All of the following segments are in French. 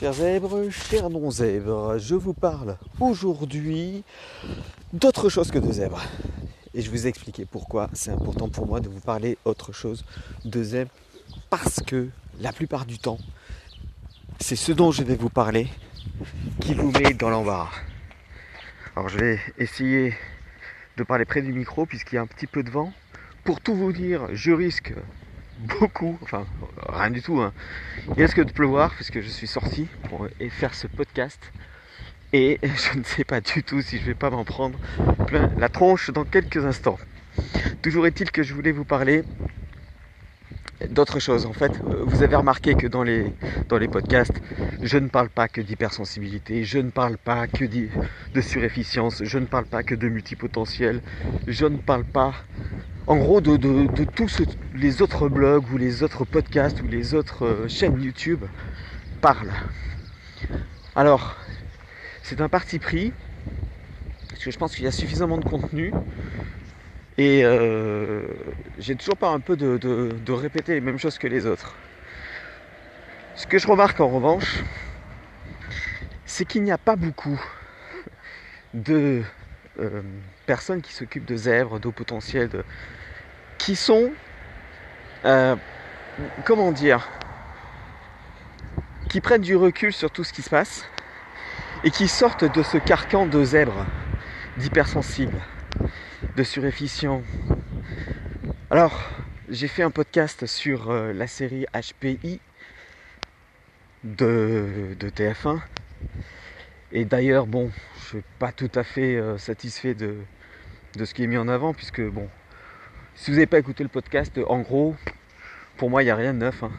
Chers zèbres, chers non-zèbres, je vous parle aujourd'hui d'autre chose que de zèbres. Et je vous expliquer pourquoi c'est important pour moi de vous parler autre chose de zèbres. Parce que la plupart du temps, c'est ce dont je vais vous parler qui vous met dans l'embarras. Alors je vais essayer de parler près du micro puisqu'il y a un petit peu de vent. Pour tout vous dire, je risque beaucoup, enfin rien du tout. Hein. Il risque de pleuvoir puisque je suis sorti pour faire ce podcast et je ne sais pas du tout si je vais pas m'en prendre plein la tronche dans quelques instants. Toujours est-il que je voulais vous parler d'autres choses. En fait, vous avez remarqué que dans les, dans les podcasts, je ne parle pas que d'hypersensibilité, je ne parle pas que de surefficience, je ne parle pas que de multipotentiel, je ne parle pas en gros de, tous les autres blogs ou les autres podcasts ou les autres euh, chaînes YouTube parlent. Alors, c'est un parti pris, parce que je pense qu'il y a suffisamment de contenu. Et euh, j'ai toujours pas un peu de, de, répéter les mêmes choses que les autres. Ce que je remarque en revanche, c'est qu'il n'y a pas beaucoup de euh, personnes qui s'occupent de zèbres, d'eau potentielle, qui sont, euh, comment dire, qui prennent du recul sur tout ce qui se passe et qui sortent de ce carcan de zèbres, d'hypersensibles, de surefficients. Alors, j'ai fait un podcast sur euh, la série HPI de, de TF1. Et d'ailleurs, bon, je suis pas tout à fait euh, satisfait de, de ce qui est mis en avant, puisque bon, si vous n'avez pas écouté le podcast, en gros, pour moi, il n'y a rien de neuf. Hein.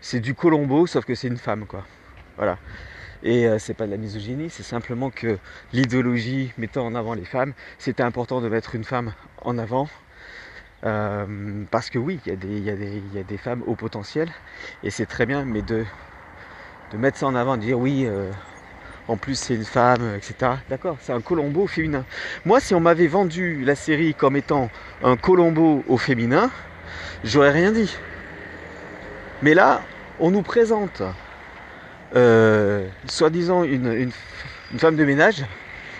C'est du Colombo, sauf que c'est une femme, quoi. Voilà. Et euh, c'est pas de la misogynie, c'est simplement que l'idéologie mettant en avant les femmes, c'était important de mettre une femme en avant. Euh, parce que oui, il y, a des femmes au potentiel, et c'est très bien, mais de, de mettre ça en avant, de dire oui, euh, en plus c'est une femme, etc. D'accord, c'est un Colombo féminin. Moi, si on m'avait vendu la série comme étant un Colombo au féminin, j'aurais rien dit. Mais là, on nous présente, euh, soi-disant, une, femme de ménage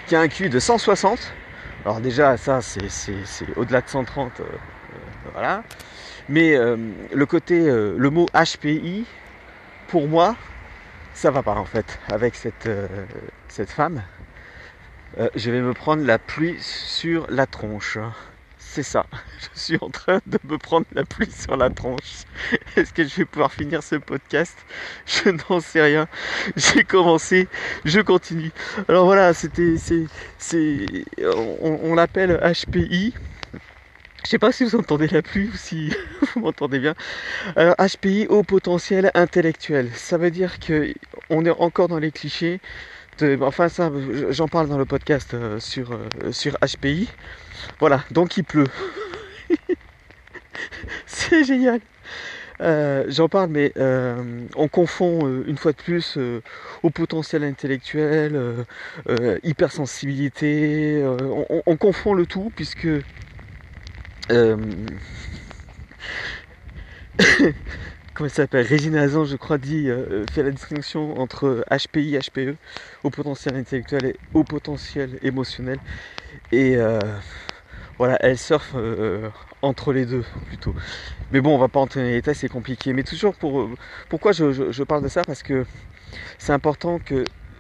qui a un QI de 160. Alors déjà, ça, c'est au-delà de 130. Euh, euh, voilà. Mais le côté, le mot HPI, pour moi, ça va pas en fait avec cette, euh, cette femme. Euh, je vais me prendre la pluie sur la tronche. C'est ça. Je suis en train de me prendre la pluie sur la tronche. Est-ce que je vais pouvoir finir ce podcast? Je n'en sais rien. J'ai commencé, je continue. Alors voilà, c'était, c'est, on l'appelle HPI. Je sais pas si vous entendez la pluie ou si vous m'entendez bien. Alors HPI au potentiel intellectuel. Ça veut dire que on est encore dans les clichés. De, enfin ça, j'en parle dans le podcast euh, sur, euh, sur HPI. Voilà, donc il pleut. C'est génial. Euh, j'en parle, mais on confond une fois de plus au potentiel intellectuel, hypersensibilité. On, confond le tout puisque euh, comment ça s'appelle? Régine Azan, je crois, dit, euh, fait la distinction entre HPI, HPE, au potentiel intellectuel et au potentiel émotionnel. Et euh, voilà, elle surfe entre les deux plutôt. Mais bon, on va pas entrer dans les détails, c'est compliqué. Mais toujours pour pourquoi je, parle de ça? Parce que c'est important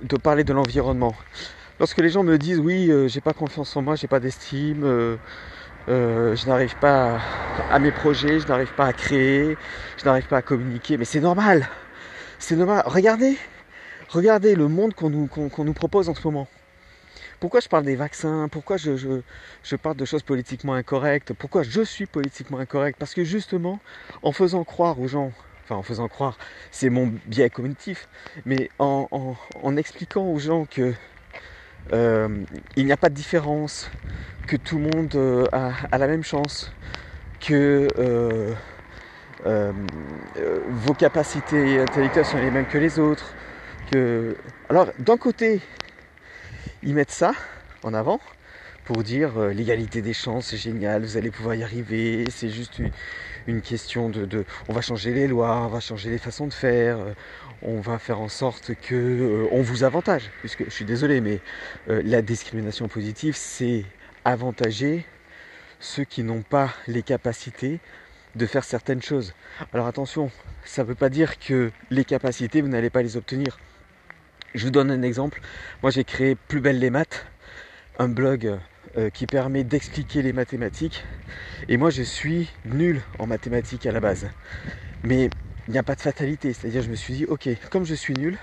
de parler de l'environnement. Lorsque les gens me disent oui, j'ai pas confiance en moi, j'ai pas d'estime, euh, je n'arrive pas à, mes projets, je n'arrive pas à créer, je n'arrive pas à communiquer, mais c'est normal. C'est normal. Regardez, regardez le monde qu'on nous, nous propose en ce moment. Pourquoi je parle des vaccins? Pourquoi je, je, parle de choses politiquement incorrectes? Pourquoi je suis politiquement incorrect? Parce que justement, en faisant croire aux gens, enfin en faisant croire, c'est mon biais cognitif, mais en expliquant aux gens que euh, il n'y a pas de différence, que tout le monde euh, a, la même chance, que euh, vos capacités intellectuelles sont les mêmes que les autres. Que... Alors, d'un côté, ils mettent ça en avant pour dire l'égalité des chances, c'est génial, vous allez pouvoir y arriver, c'est juste une question de, on va changer les lois, on va changer les façons de faire, on va faire en sorte que euh, on vous avantage. Puisque je suis désolé, mais la discrimination positive, c'est avantager ceux qui n'ont pas les capacités de faire certaines choses. Alors attention, ça ne veut pas dire que les capacités, vous n'allez pas les obtenir. Je vous donne un exemple. Moi, j'ai créé Plus belle les maths, un blog euh, qui permet d'expliquer les mathématiques. Et moi, je suis nul en mathématiques à la base. Mais il n'y a pas de fatalité. C'est-à-dire, je me suis dit, ok, comme je suis nul,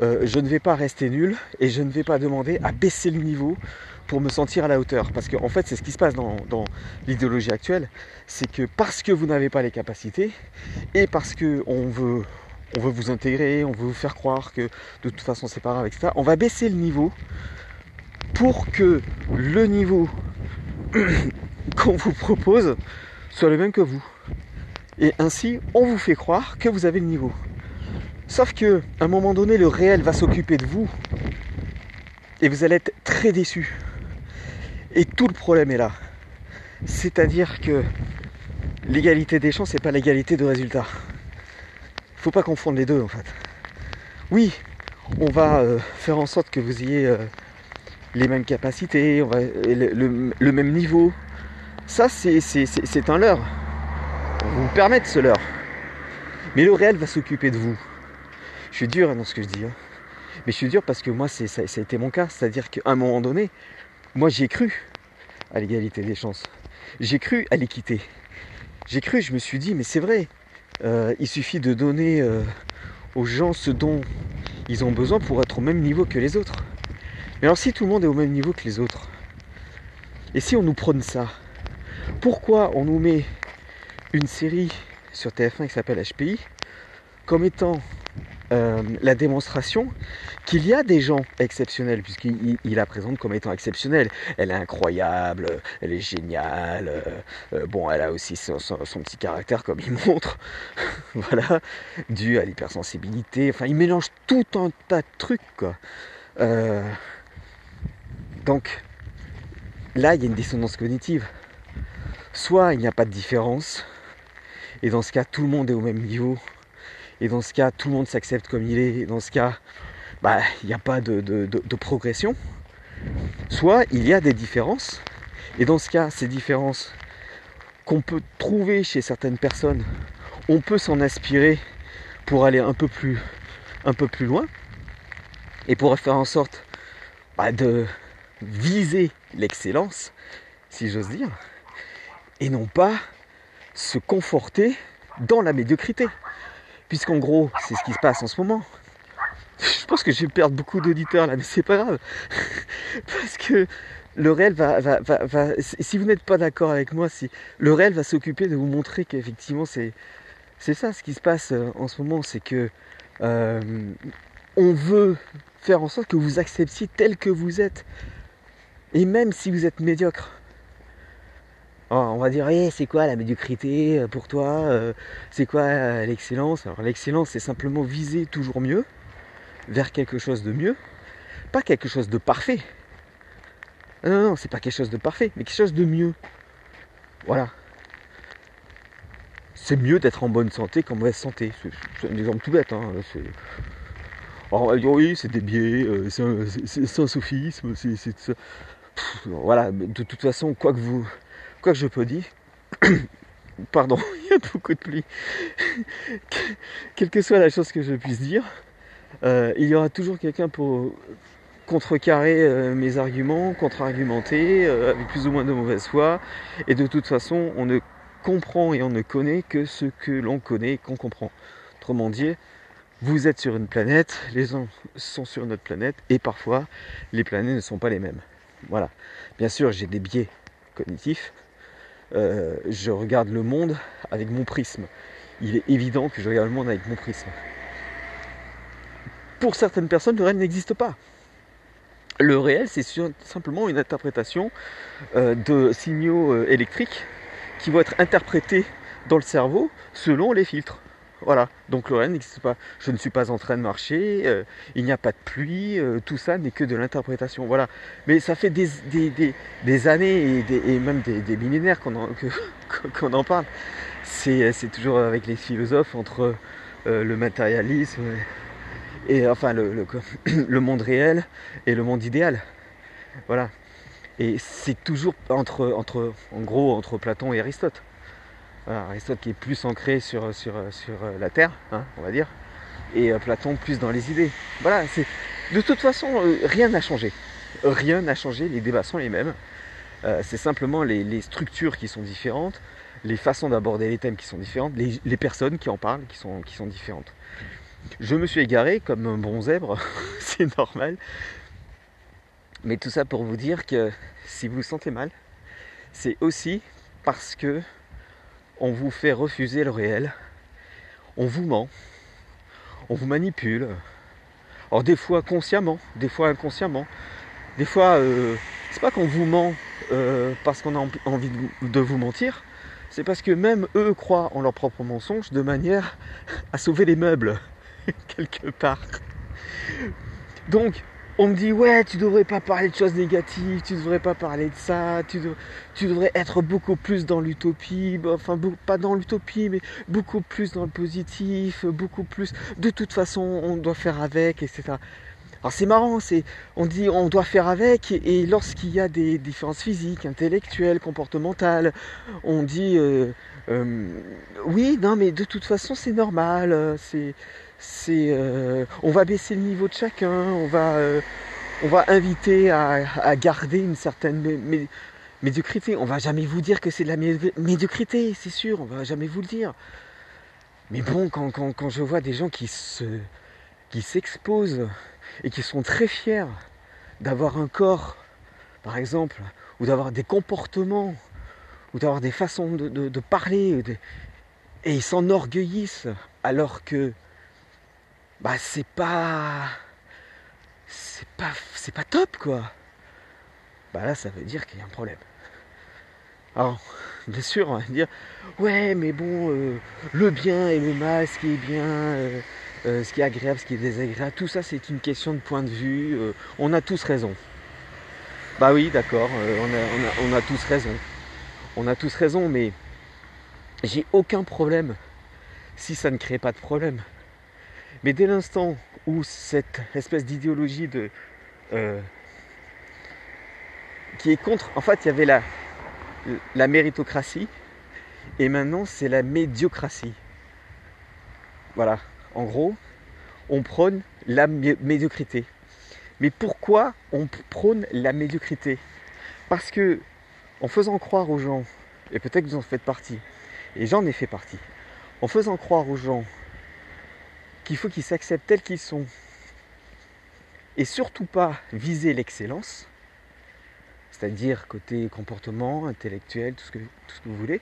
euh, je ne vais pas rester nul et je ne vais pas demander à baisser le niveau pour me sentir à la hauteur. Parce qu'en en fait, c'est ce qui se passe dans, l'idéologie actuelle, c'est que parce que vous n'avez pas les capacités et parce qu'on veut, on veut vous intégrer, on veut vous faire croire que de toute façon c'est pas grave, etc., on va baisser le niveau pour que le niveau qu'on vous propose soit le même que vous. Et ainsi, on vous fait croire que vous avez le niveau. Sauf que, à un moment donné, le réel va s'occuper de vous et vous allez être très déçu. Et tout le problème est là. C'est-à-dire que l'égalité des chances, c'est pas l'égalité de résultats. Faut pas confondre les deux en fait. Oui, on va euh, faire en sorte que vous ayez euh, les mêmes capacités, le, même niveau. Ça, c'est un leurre. Vous permettre ce leurre. Mais le réel va s'occuper de vous. Je suis dur dans ce que je dis. Hein. Mais je suis dur parce que moi, ça, ça a été mon cas. C'est-à-dire qu'à un moment donné, moi, j'ai cru à l'égalité des chances. J'ai cru à l'équité. J'ai cru, je me suis dit, mais c'est vrai, euh, il suffit de donner euh, aux gens ce dont ils ont besoin pour être au même niveau que les autres. Mais alors si tout le monde est au même niveau que les autres, et si on nous prône ça, pourquoi on nous met une série sur TF1 qui s'appelle HPI comme étant euh, la démonstration qu'il y a des gens exceptionnels, puisqu'il la présente comme étant exceptionnelle. Elle est incroyable, elle est géniale, euh, euh, bon, elle a aussi son, petit caractère comme il montre, voilà, dû à l'hypersensibilité, enfin, il mélange tout un tas de trucs, quoi. donc, là, il y a une dissonance cognitive. Soit il n'y a pas de différence, et dans ce cas, tout le monde est au même niveau, et dans ce cas, tout le monde s'accepte comme il est. Et dans ce cas, bah, il n'y a pas de, progression. Soit il y a des différences. Et dans ce cas, ces différences qu'on peut trouver chez certaines personnes, on peut s'en aspirer pour aller un peu plus, un peu plus loin. Et pour faire en sorte bah, de viser l'excellence, si j'ose dire. Et non pas se conforter dans la médiocrité. Puisqu'en gros, c'est ce qui se passe en ce moment. Je pense que je vais perdre beaucoup d'auditeurs là, mais c'est pas grave. Parce que le réel va, si vous n'êtes pas d'accord avec moi, si le réel va s'occuper de vous montrer qu'effectivement c'est, ça ce qui se passe euh, en ce moment, c'est que euh, on veut faire en sorte que vous acceptiez tel que vous êtes. Et même si vous êtes médiocre, on va dire, eh, c'est quoi la médiocrité euh, pour toi euh, C'est quoi euh, l'excellence? Alors l'excellence, c'est simplement viser toujours mieux, vers quelque chose de mieux, pas quelque chose de parfait. Non, non, non, c'est pas quelque chose de parfait, mais quelque chose de mieux. Voilà. C'est mieux d'être en bonne santé qu'en mauvaise santé. C'est un exemple tout bête. Hein. on va dire, oui, c'est des biais, c'est un, sophisme, c'est... Voilà, de toute façon, quoi que vous quoi que je peux dire, pardon, il y a beaucoup de pluie, quelle que soit la chose que je puisse dire, euh, il y aura toujours quelqu'un pour contrecarrer euh, mes arguments, contre-argumenter euh, avec plus ou moins de mauvaise foi. Et de toute façon, on ne comprend et on ne connaît que ce que l'on connaît et qu'on comprend. Autrement dit, vous êtes sur une planète, les gens sont sur notre planète et parfois les planètes ne sont pas les mêmes. Voilà. Bien sûr, j'ai des biais cognitifs, euh, je regarde le monde avec mon prisme. Il est évident que je regarde le monde avec mon prisme. Pour certaines personnes, le réel n'existe pas. Le réel, c'est simplement une interprétation euh, de signaux euh, électriques qui vont être interprétés dans le cerveau selon les filtres. Voilà, donc le n'existe pas. Je ne suis pas en train de marcher, euh, il n'y a pas de pluie, euh, tout ça n'est que de l'interprétation. Voilà. Mais ça fait des, années et, même des, millénaires qu'on en, parle. c'est toujours avec les philosophes entre le matérialisme et enfin le, monde réel et le monde idéal. Voilà. Et c'est toujours entre, entre Platon et Aristote. Aristote qui est plus ancré sur, sur la Terre, hein, on va dire, et euh, Platon plus dans les idées. Voilà, c'est de toute façon, euh, rien n'a changé. Rien n'a changé, les débats sont les mêmes. Euh, c'est simplement les, structures qui sont différentes, les façons d'aborder les thèmes qui sont différentes, les, personnes qui en parlent qui sont, qui sont différentes. Je me suis égaré comme un bon zèbre, c'est normal. Mais tout ça pour vous dire que si vous vous sentez mal, c'est aussi parce que on vous fait refuser le réel, on vous ment, on vous manipule. Alors des fois consciemment, des fois inconsciemment. Des fois, euh, c'est pas qu'on vous ment euh, parce qu'on a envie de vous mentir, c'est parce que même eux croient en leur propre mensonge de manière à sauver les meubles, quelque part. Donc, on me dit ouais tu devrais pas parler de choses négatives, tu devrais pas parler de ça, tu, devrais être beaucoup plus dans l'utopie, enfin pas dans l'utopie mais beaucoup plus dans le positif, beaucoup plus. De toute façon on doit faire avec, etc. Alors c'est marrant, on dit on doit faire avec et, lorsqu'il y a des différences physiques, intellectuelles, comportementales, on dit euh, euh, oui non mais de toute façon c'est normal, c'est euh, on va baisser le niveau de chacun, on va, euh, inviter à, garder une certaine médiocrité. On va jamais vous dire que c'est de la médiocrité, c'est sûr, on va jamais vous le dire. Mais bon, quand, je vois des gens qui se qui s'exposent et qui sont très fiers d'avoir un corps, par exemple, ou d'avoir des comportements, ou d'avoir des façons de, parler, et ils s'enorgueillissent alors que bah c'est pas c'est pas c'est pas top quoi. Bah là ça veut dire qu'il y a un problème. Alors bien sûr on va dire ouais mais bon euh, le bien et le mal ce qui est bien euh, euh, ce qui est agréable ce qui est désagréable tout ça c'est une question de point de vue on a tous raison. Bah oui d'accord on a, on a tous raison. On a tous raison mais j'ai aucun problème si ça ne crée pas de problème mais dès l'instant où cette espèce d'idéologie de euh, qui est contre, en fait, il y avait la, la méritocratie et maintenant c'est la médiocratie. Voilà, en gros, on prône la médiocrité. Mais pourquoi on prône la médiocrité? Parce que en faisant croire aux gens, et peut-être que vous en faites partie, et j'en ai fait partie, en faisant croire aux gens qu'il faut qu'ils s'acceptent tels qu'ils sont. Et surtout pas viser l'excellence, c'est-à-dire côté comportement, intellectuel, tout ce, que, vous voulez.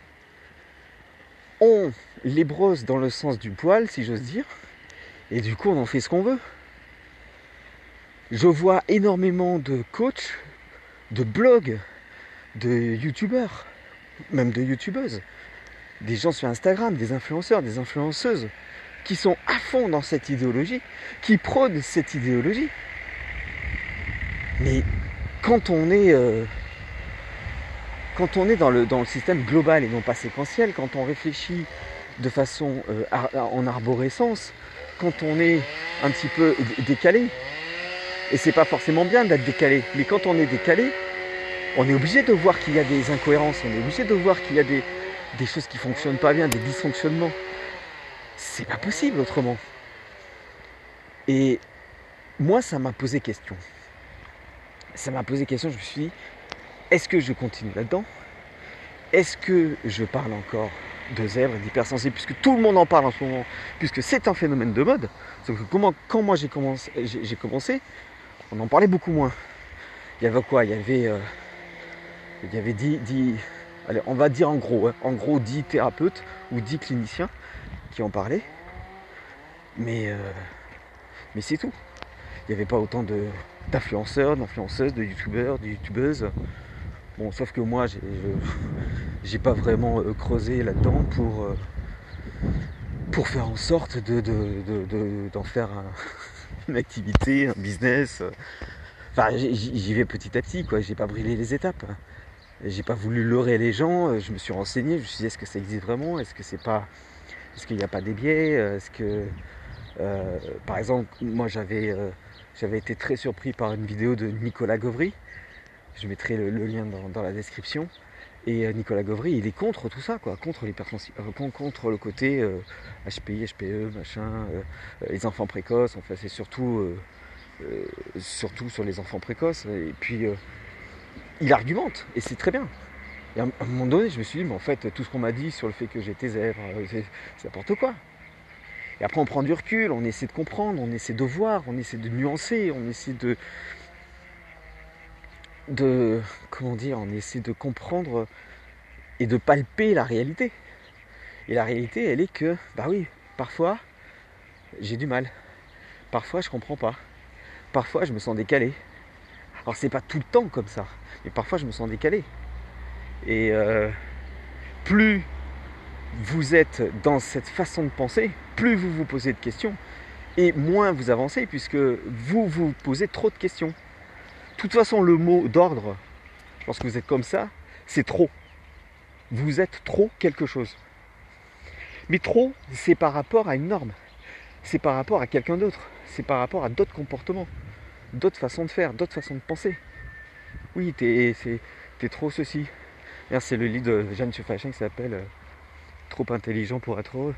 On les brosse dans le sens du poil, si j'ose dire, et du coup on en fait ce qu'on veut. Je vois énormément de coachs, de blogs, de youtubeurs, même de youtubeuses, des gens sur Instagram, des influenceurs, des influenceuses, qui sont à fond dans cette idéologie, qui prônent cette idéologie. Mais quand on est, euh, quand on est dans, le, dans le système global et non pas séquentiel, quand on réfléchit de façon euh, en arborescence, quand on est un petit peu décalé, et c'est pas forcément bien d'être décalé, mais quand on est décalé, on est obligé de voir qu'il y a des incohérences, on est obligé de voir qu'il y a des, des choses qui fonctionnent pas bien, des dysfonctionnements c'est pas possible autrement. Et moi, ça m'a posé question. Ça m'a posé question, je me suis dit, est-ce que je continue là-dedans? Est-ce que je parle encore de zèbre et d'hypersensible, puisque tout le monde en parle en ce moment, puisque c'est un phénomène de mode que comment, quand moi j'ai commencé, on en parlait beaucoup moins. Il y avait quoi? Il y avait, euh, il y avait 10, allez, on va dire en gros, hein, en gros 10 thérapeutes ou 10 cliniciens qui en parlaient. Mais, euh, mais c'est tout. Il n'y avait pas autant d'influenceurs, d'influenceuses, de youtubeurs, de youtubeuses. Bon, sauf que moi, j'ai pas vraiment euh, creusé là-dedans pour, euh, pour faire en sorte d'en de, de, faire une activité, un business. Enfin, j'y vais petit à petit, quoi. J'ai pas brûlé les étapes. j'ai pas voulu leurrer les gens, je me suis renseigné, je me suis dit est-ce que ça existe vraiment? Est-ce que c'est pas. Est-ce qu'il n'y a pas des biais Est-ce que. Euh, par exemple, moi j'avais euh, j'avais été très surpris par une vidéo de Nicolas Gauvry. Je mettrai le, lien dans, la description. Et euh, Nicolas Gauvry, il est contre tout ça, quoi, contre les contre le côté HPI, HPE, machin, les enfants précoces. Enfin, c'est surtout, surtout sur les enfants précoces. Et puis, il argumente, et c'est très bien. Et à un moment donné, je me suis dit, mais en fait, tout ce qu'on m'a dit sur le fait que j'étais zèbre, c'est n'importe quoi. Et après, on prend du recul, on essaie de comprendre, on essaie de voir, on essaie de nuancer, on essaie de. de. comment dire, on essaie de comprendre et de palper la réalité. Et la réalité, elle est que, bah oui, parfois, j'ai du mal. Parfois, je comprends pas. Parfois, je me sens décalé. Alors, c'est pas tout le temps comme ça, mais parfois, je me sens décalé. Et euh, plus vous êtes dans cette façon de penser, plus vous vous posez de questions et moins vous avancez puisque vous vous posez trop de questions. De toute façon, le mot d'ordre, lorsque vous êtes comme ça, c'est trop. Vous êtes trop quelque chose. Mais trop, c'est par rapport à une norme. C'est par rapport à quelqu'un d'autre. C'est par rapport à d'autres comportements, d'autres façons de faire, d'autres façons de penser. Oui, t'es, trop ceci. C'est le livre de Jeanne Chefachin qui s'appelle euh, Trop intelligent pour être heureux.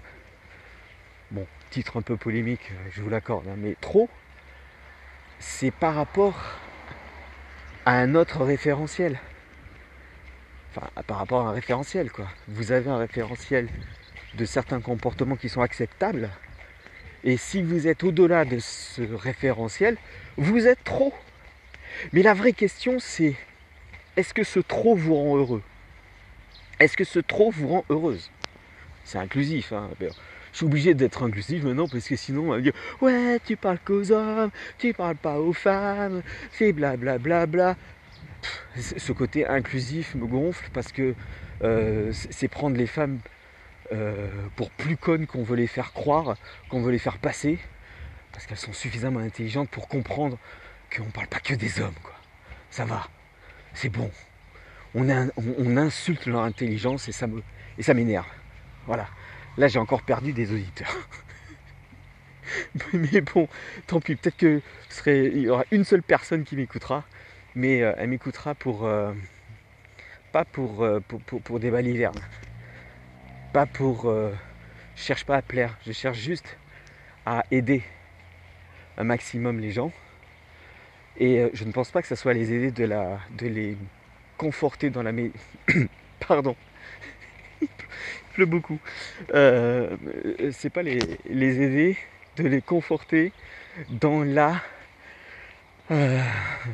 Bon, titre un peu polémique, euh, je vous l'accorde, hein, mais trop, c'est par rapport à un autre référentiel. Enfin, par rapport à un référentiel, quoi. Vous avez un référentiel de certains comportements qui sont acceptables. Et si vous êtes au-delà de ce référentiel, vous êtes trop. Mais la vraie question, c'est est-ce que ce trop vous rend heureux? Est-ce que ce trop vous rend heureuse? C'est inclusif. Hein je suis obligé d'être inclusif maintenant parce que sinon on va dire ouais tu parles qu'aux hommes, tu parles pas aux femmes, c'est blablabla. Bla, Ce côté inclusif me gonfle parce que euh, c'est prendre les femmes euh, pour plus connes qu'on veut les faire croire, qu'on veut les faire passer, parce qu'elles sont suffisamment intelligentes pour comprendre qu'on parle pas que des hommes. Ça va, c'est bon. On, insulte leur intelligence et ça m'énerve. Voilà. Là, j'ai encore perdu des auditeurs. mais bon, tant pis. Peut-être que y aura une seule personne qui m'écoutera, mais euh, elle m'écoutera pour euh, pas euh, pour, pour, des balivernes, pas pour. je cherche pas à plaire. Je cherche juste à aider un maximum les gens. Et je ne pense pas que ça soit les aider de la de les conforter dans la pardon beaucoup. Euh, c'est pas les, aider, de les conforter dans la euh,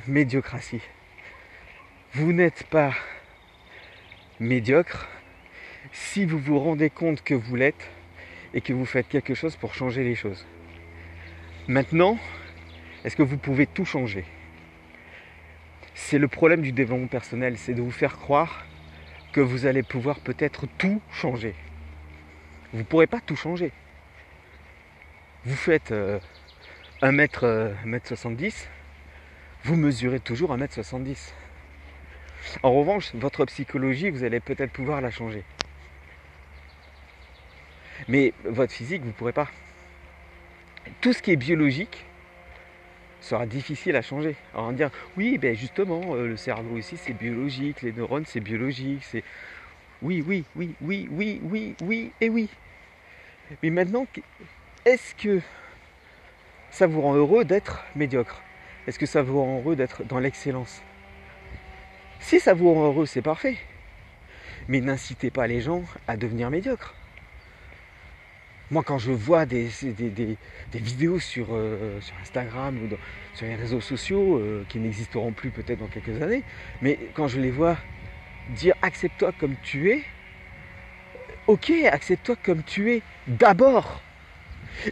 médiocratie. Vous n'êtes pas médiocre si vous vous rendez compte que vous l'êtes et que vous faites quelque chose pour changer les choses. Maintenant, est-ce que vous pouvez tout changer? C'est le problème du développement personnel, c'est de vous faire croire que vous allez pouvoir peut-être tout changer. Vous ne pourrez pas tout changer. Vous faites 1 m 70 vous mesurez toujours 1m70. En revanche, votre psychologie, vous allez peut-être pouvoir la changer. Mais votre physique, vous ne pourrez pas. Tout ce qui est biologique, sera difficile à changer. Alors on dire oui, ben justement, euh, le cerveau aussi c'est biologique, les neurones c'est biologique, c'est oui, oui, oui, oui, oui, oui, oui et oui. Mais maintenant, est-ce que ça vous rend heureux d'être médiocre? Est-ce que ça vous rend heureux d'être dans l'excellence? Si ça vous rend heureux, c'est parfait. Mais n'incitez pas les gens à devenir médiocres. Moi, quand je vois des, vidéos sur, euh, sur, Instagram ou sur les réseaux sociaux, euh, qui n'existeront plus peut-être dans quelques années, mais quand je les vois dire accepte-toi comme tu es, ok, accepte-toi comme tu es d'abord.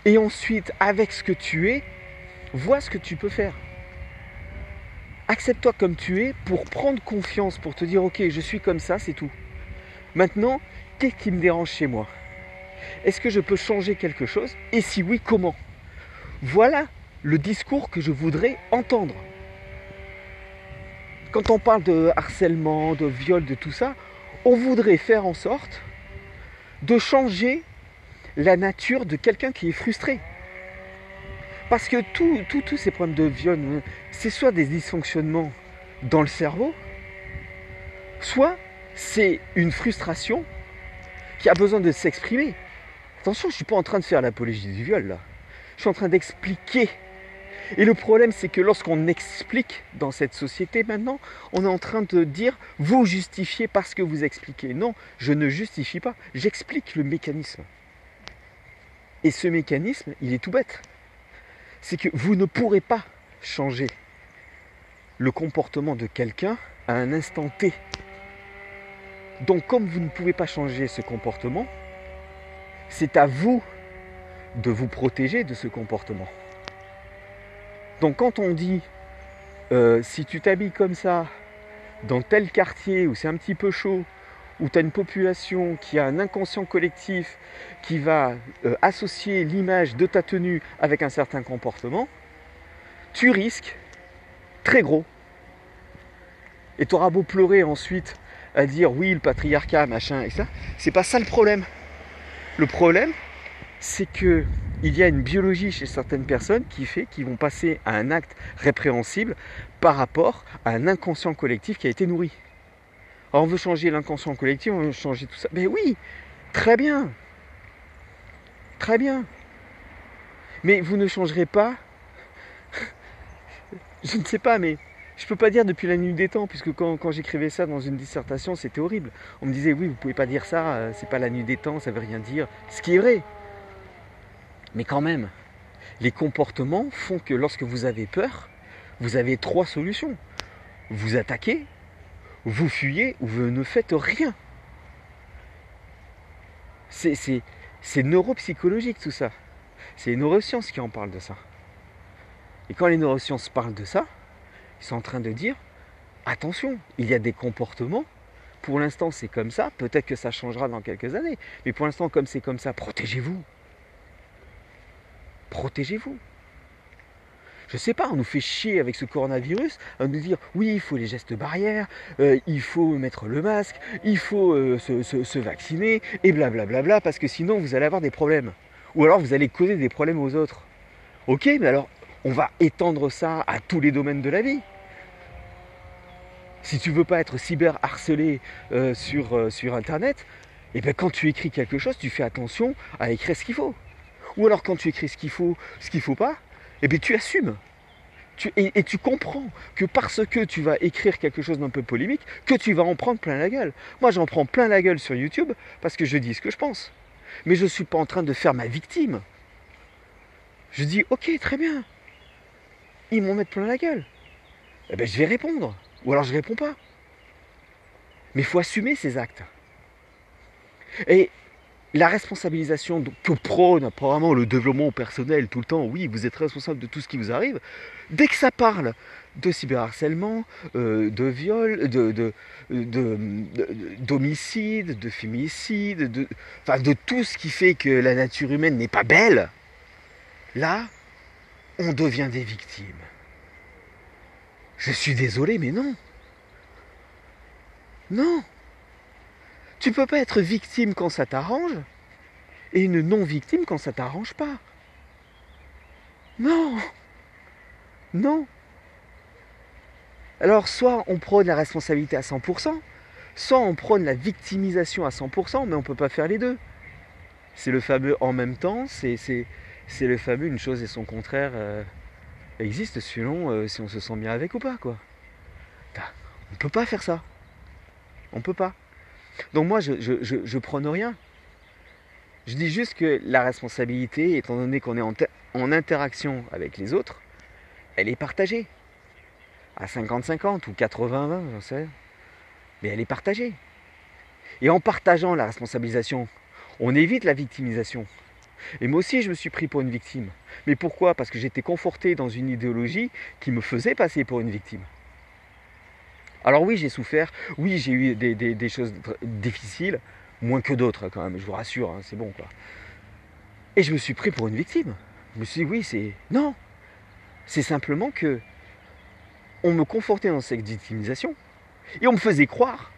Et ensuite, avec ce que tu es, vois ce que tu peux faire. Accepte-toi comme tu es pour prendre confiance, pour te dire ok, je suis comme ça, c'est tout. Maintenant, qu'est-ce qui me dérange chez moi? Est-ce que je peux changer quelque chose? Et si oui, comment? Voilà le discours que je voudrais entendre. quand on parle de harcèlement, de viol, de tout ça, on voudrait faire en sorte de changer la nature de quelqu'un qui est frustré. Parce que tous ces problèmes de viol, c'est soit des dysfonctionnements dans le cerveau, soit c'est une frustration qui a besoin de s'exprimer. Attention, je ne suis pas en train de faire l'apologie du viol là. Je suis en train d'expliquer. Et le problème, c'est que lorsqu'on explique dans cette société maintenant, on est en train de dire vous justifiez parce que vous expliquez. Non, je ne justifie pas, j'explique le mécanisme. Et ce mécanisme, il est tout bête. C'est que vous ne pourrez pas changer le comportement de quelqu'un à un instant T. Donc comme vous ne pouvez pas changer ce comportement, c'est à vous de vous protéger de ce comportement. Donc quand on dit euh, si tu t'habilles comme ça dans tel quartier où c'est un petit peu chaud, où tu as une population qui a un inconscient collectif qui va euh, associer l'image de ta tenue avec un certain comportement, tu risques très gros. Et tu auras beau pleurer ensuite à dire oui, le patriarcat, machin, et ça, c'est pas ça le problème. Le problème, c'est que il y a une biologie chez certaines personnes qui fait qu'ils vont passer à un acte répréhensible par rapport à un inconscient collectif qui a été nourri. Alors on veut changer l'inconscient collectif, on veut changer tout ça. Mais oui, très bien. Très bien. Mais vous ne changerez pas. Je ne sais pas, mais je peux pas dire depuis la nuit des temps, puisque quand, j'écrivais ça dans une dissertation, c'était horrible. On me disait oui, vous pouvez pas dire ça, euh, c'est pas la nuit des temps, ça veut rien dire. Ce qui est vrai. Mais quand même, les comportements font que lorsque vous avez peur, vous avez trois solutions. Vous attaquez, vous fuyez ou vous ne faites rien. C'est neuropsychologique tout ça. C'est les neurosciences qui en parlent de ça. Et quand les neurosciences parlent de ça, ils sont en train de dire attention, il y a des comportements. Pour l'instant, c'est comme ça. Peut-être que ça changera dans quelques années. Mais pour l'instant, comme c'est comme ça, protégez-vous. Protégez-vous. Je sais pas, on nous fait chier avec ce coronavirus à nous dire oui, il faut les gestes barrières, euh, il faut mettre le masque, il faut euh, se, vacciner, et blablabla, bla bla parce que sinon vous allez avoir des problèmes. Ou alors vous allez causer des problèmes aux autres. Ok, mais alors on va étendre ça à tous les domaines de la vie. Si tu veux pas être cyber harcelé euh, sur, euh, sur internet, et eh bien quand tu écris quelque chose, tu fais attention à écrire ce qu'il faut. Ou alors quand tu écris ce qu'il faut, ce qu'il faut pas, et eh bien tu assumes. et, et, tu comprends que parce que tu vas écrire quelque chose d'un peu polémique, que tu vas en prendre plein la gueule. Moi j'en prends plein la gueule sur YouTube parce que je dis ce que je pense. Mais je ne suis pas en train de faire ma victime. Je dis ok très bien, ils m'en mettent plein la gueule. Eh ben, je vais répondre. Ou alors je réponds pas. Mais il faut assumer ces actes. Et la responsabilisation que prône apparemment le développement personnel tout le temps, oui, vous êtes responsable de tout ce qui vous arrive, dès que ça parle de cyberharcèlement, euh, de viol, de, d'homicide, de, féminicide, de, enfin, de tout ce qui fait que la nature humaine n'est pas belle, là, on devient des victimes. Je suis désolé, mais non. Non. Tu peux pas être victime quand ça t'arrange et une non-victime quand ça t'arrange pas. Non. Non. Alors soit on prône la responsabilité à 100%, soit on prône la victimisation à 100%, mais on ne peut pas faire les deux. C'est le fameux en même temps, c'est c'est le fameux une chose et son contraire euh, existe selon euh, si on se sent bien avec ou pas quoi. On ne peut pas faire ça. On peut pas. Donc moi je, je, prône rien. Je dis juste que la responsabilité, étant donné qu'on est en, en, interaction avec les autres, elle est partagée. À 50-50 ou 80-20, j'en sais. Mais elle est partagée. Et en partageant la responsabilisation, on évite la victimisation. Et moi aussi, je me suis pris pour une victime. Mais pourquoi? Parce que j'étais conforté dans une idéologie qui me faisait passer pour une victime. Alors oui, j'ai souffert, oui, j'ai eu des, choses difficiles, moins que d'autres quand même, je vous rassure, hein, c'est bon quoi. Et je me suis pris pour une victime. Je me suis dit, oui, c'est... Non C'est simplement que on me confortait dans cette victimisation et on me faisait croire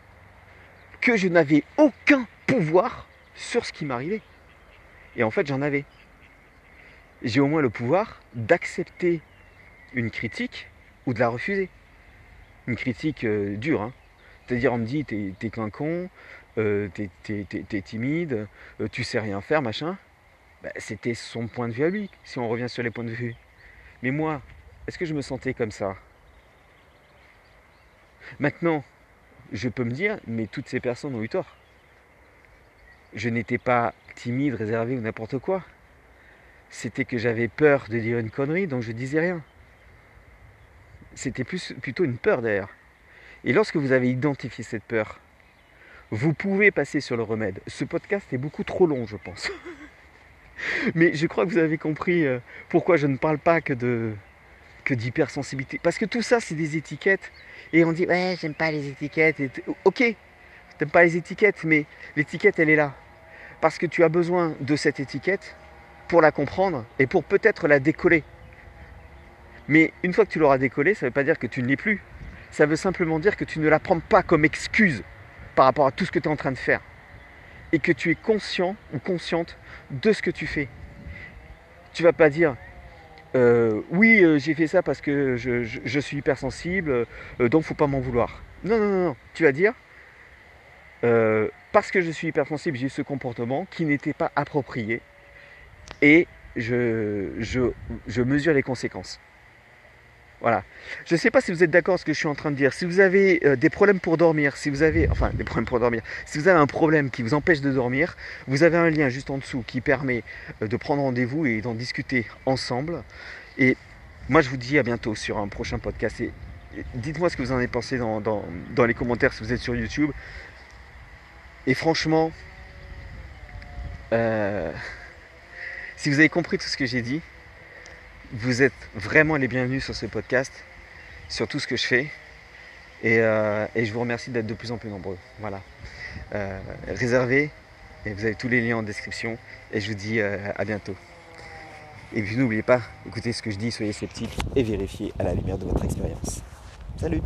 que je n'avais aucun pouvoir sur ce qui m'arrivait. Et en fait, j'en avais. J'ai au moins le pouvoir d'accepter une critique ou de la refuser. Une critique euh, dure, hein. C'est-à-dire, on me dit, t'es qu'un euh, t'es timide, euh, tu sais rien faire, machin. Bah, c'était son point de vue à lui, si on revient sur les points de vue. Mais moi, est-ce que je me sentais comme ça? Maintenant, je peux me dire, mais toutes ces personnes ont eu tort. Je n'étais pas timide, réservé ou n'importe quoi. C'était que j'avais peur de dire une connerie, donc je disais rien. C'était plus, plutôt une peur d'ailleurs. Et lorsque vous avez identifié cette peur, vous pouvez passer sur le remède. Ce podcast est beaucoup trop long, je pense. Mais je crois que vous avez compris euh, pourquoi je ne parle pas que de que d'hypersensibilité. Parce que tout ça, c'est des étiquettes. Et on dit, ouais, j'aime pas les étiquettes. Et ok, t'aimes pas les étiquettes, mais l'étiquette, elle est là. Parce que tu as besoin de cette étiquette pour la comprendre et pour peut-être la décoller. Mais une fois que tu l'auras décollée, ça ne veut pas dire que tu ne l'es plus. Ça veut simplement dire que tu ne la prends pas comme excuse par rapport à tout ce que tu es en train de faire. Et que tu es conscient ou consciente de ce que tu fais. Tu vas pas dire euh, oui euh, j'ai fait ça parce que je, suis hypersensible, euh, donc faut pas m'en vouloir. Non, non, non, non. Tu vas dire parce que je suis hypersensible, j'ai ce comportement qui n'était pas approprié et je, mesure les conséquences. Voilà. Je ne sais pas si vous êtes d'accord avec ce que je suis en train de dire. Si vous avez euh, des problèmes pour dormir, si vous avez, enfin des problèmes pour dormir, si vous avez un problème qui vous empêche de dormir, vous avez un lien juste en dessous qui permet euh, de prendre rendez-vous et d'en discuter ensemble. Et moi, je vous dis à bientôt sur un prochain podcast. Et dites-moi ce que vous en avez pensé dans les commentaires si vous êtes sur YouTube. Et franchement, euh, si vous avez compris tout ce que j'ai dit, vous êtes vraiment les bienvenus sur ce podcast, sur tout ce que je fais. Et, euh, je vous remercie d'être de plus en plus nombreux. Voilà. Euh, réservez, et vous avez tous les liens en description. Et je vous dis à bientôt. Et puis n'oubliez pas, écoutez ce que je dis, soyez sceptiques et vérifiez à la lumière de votre expérience. Salut